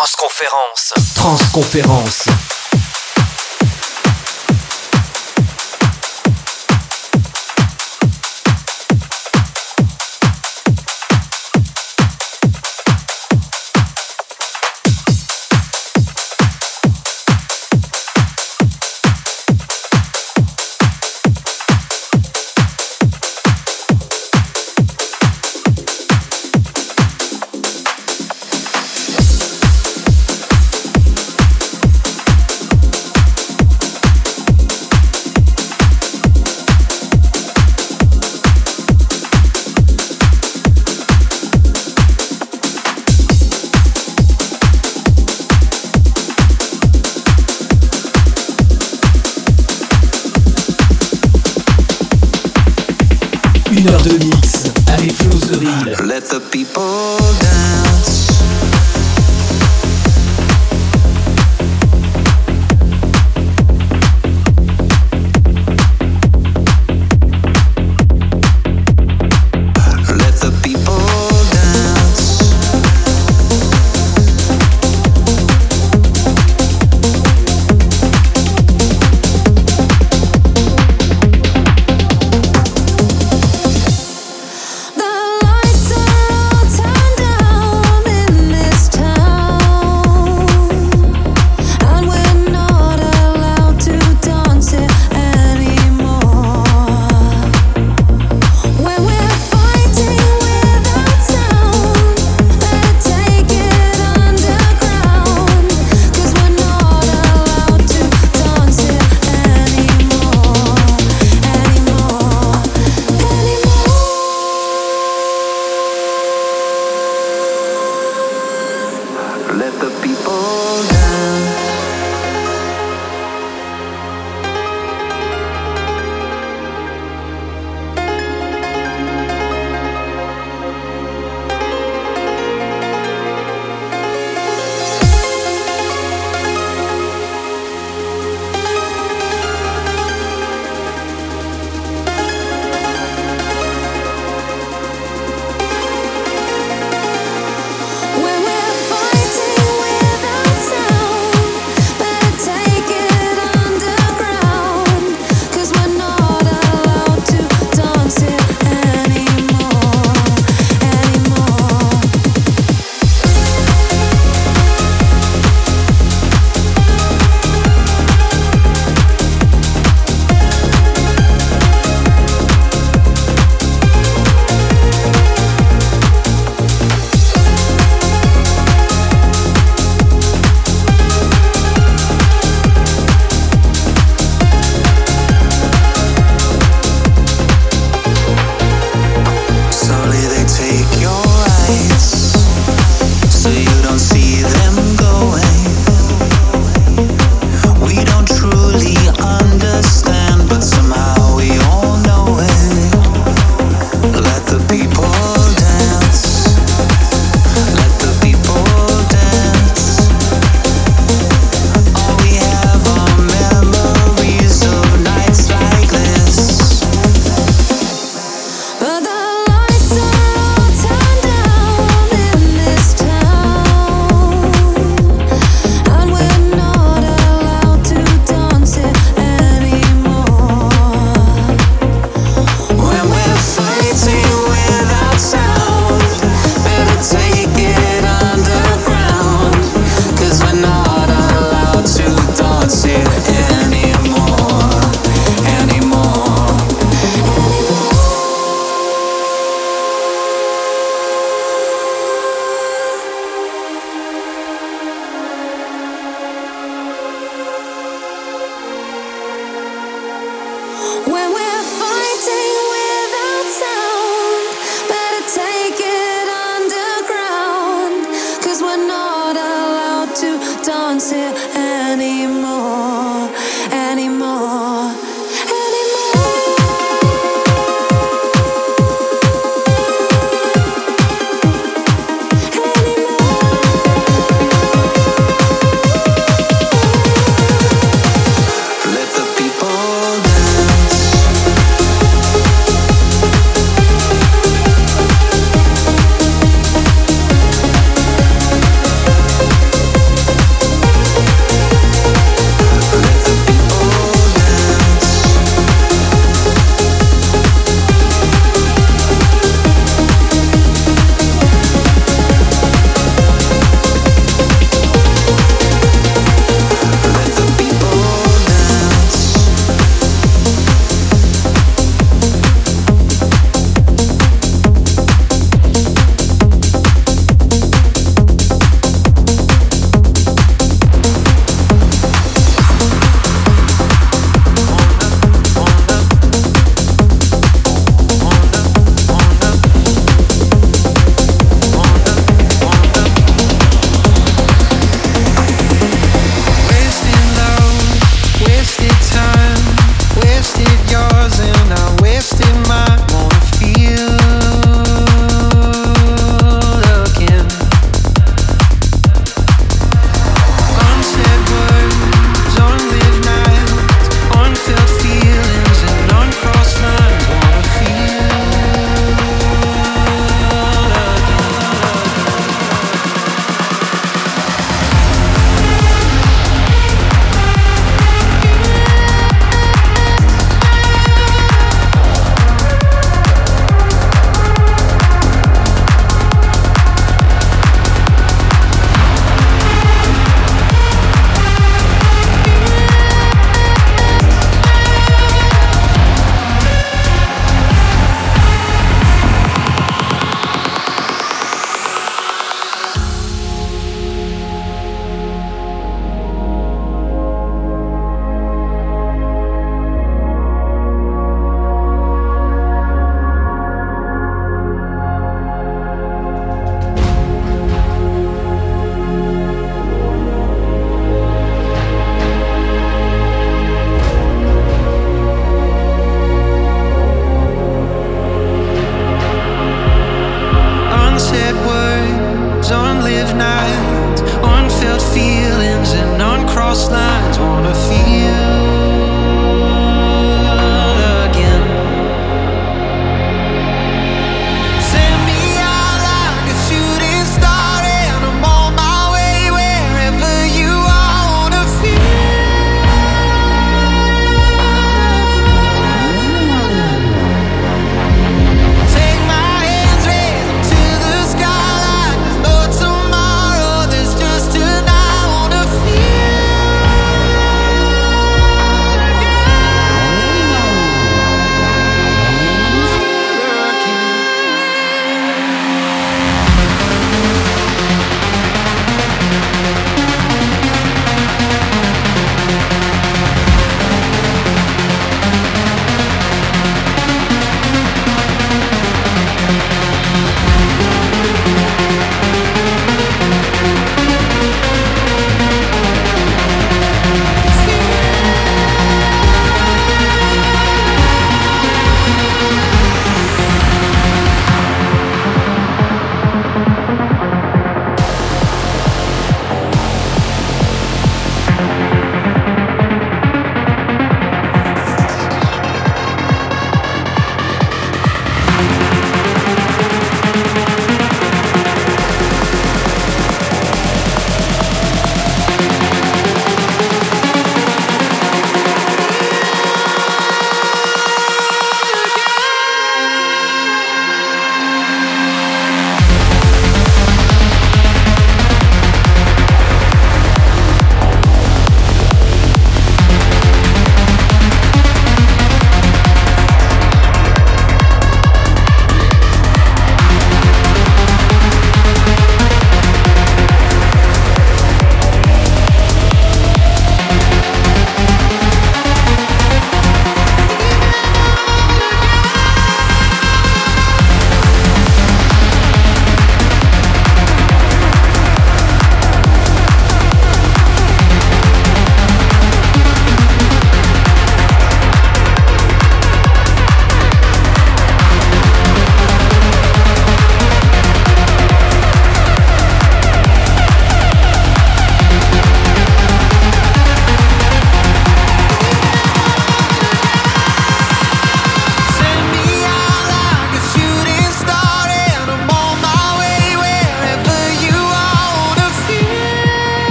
Transconférence. Transconférence. Let the people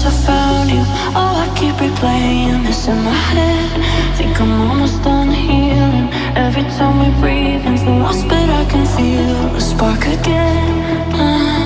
since I found you. Oh, I keep replaying this in my head. Think I'm almost done healing. Every time we breathe, it's the lost, but I can feel the spark again. Uh.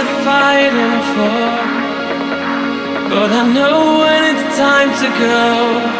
Worth fighting for. But I know when it's time to go.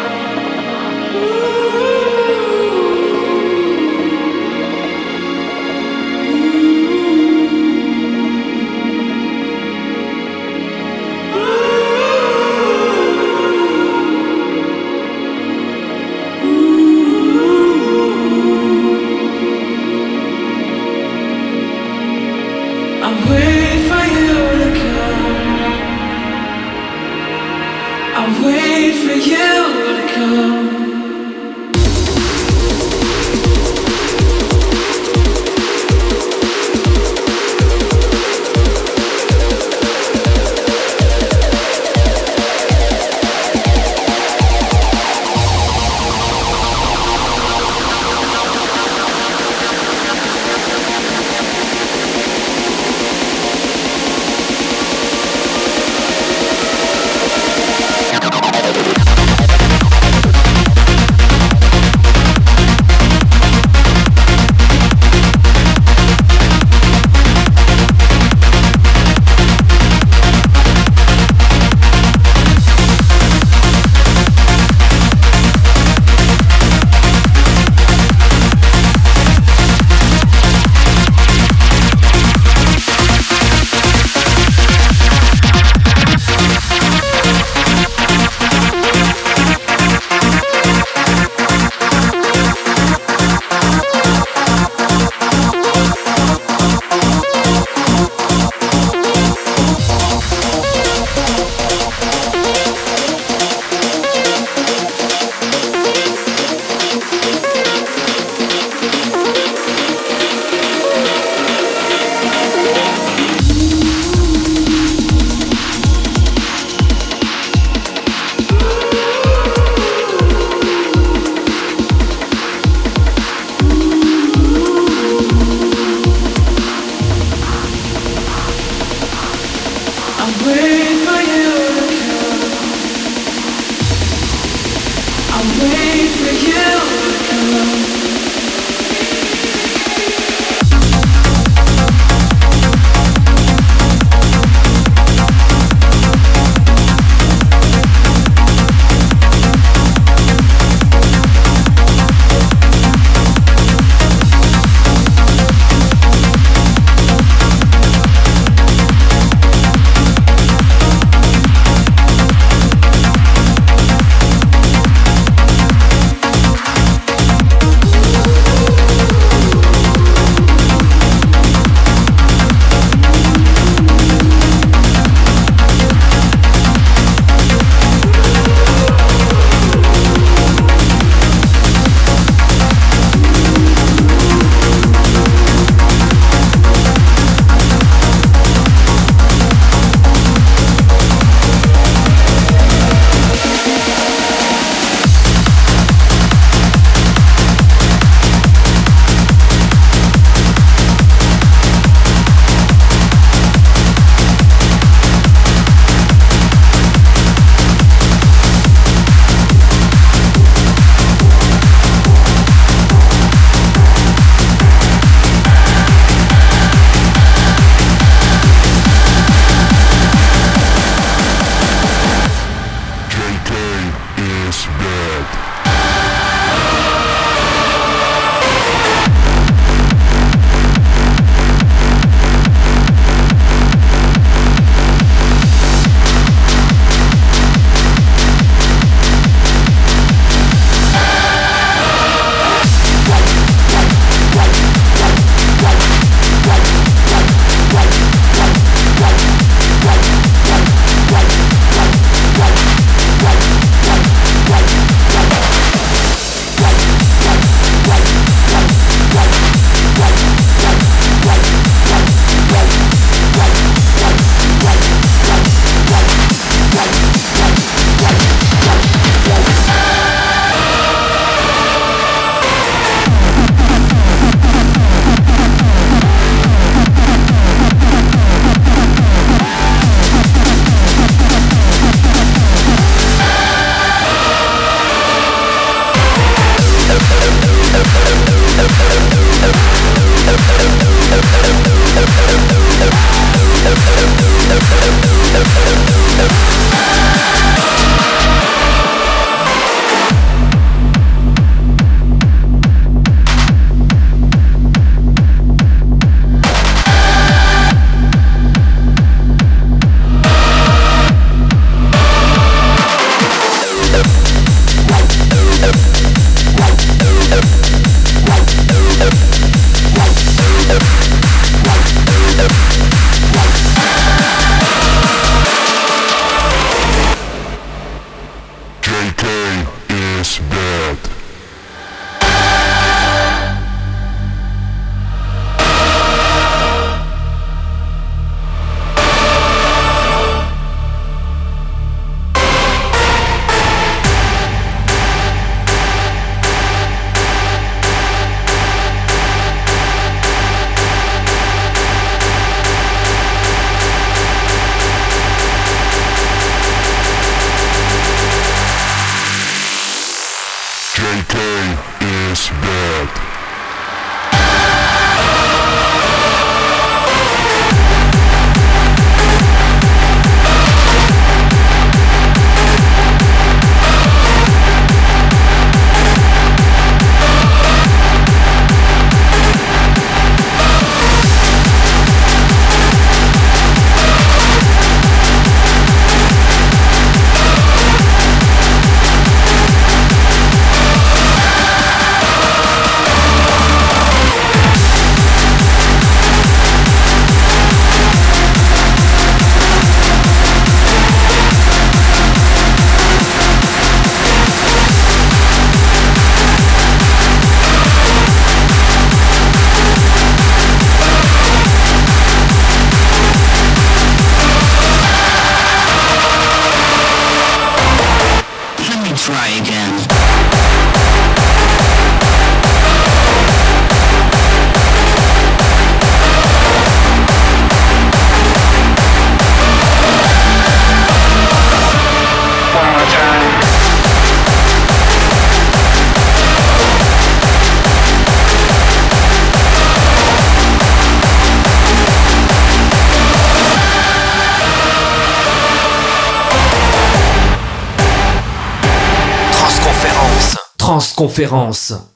conférence.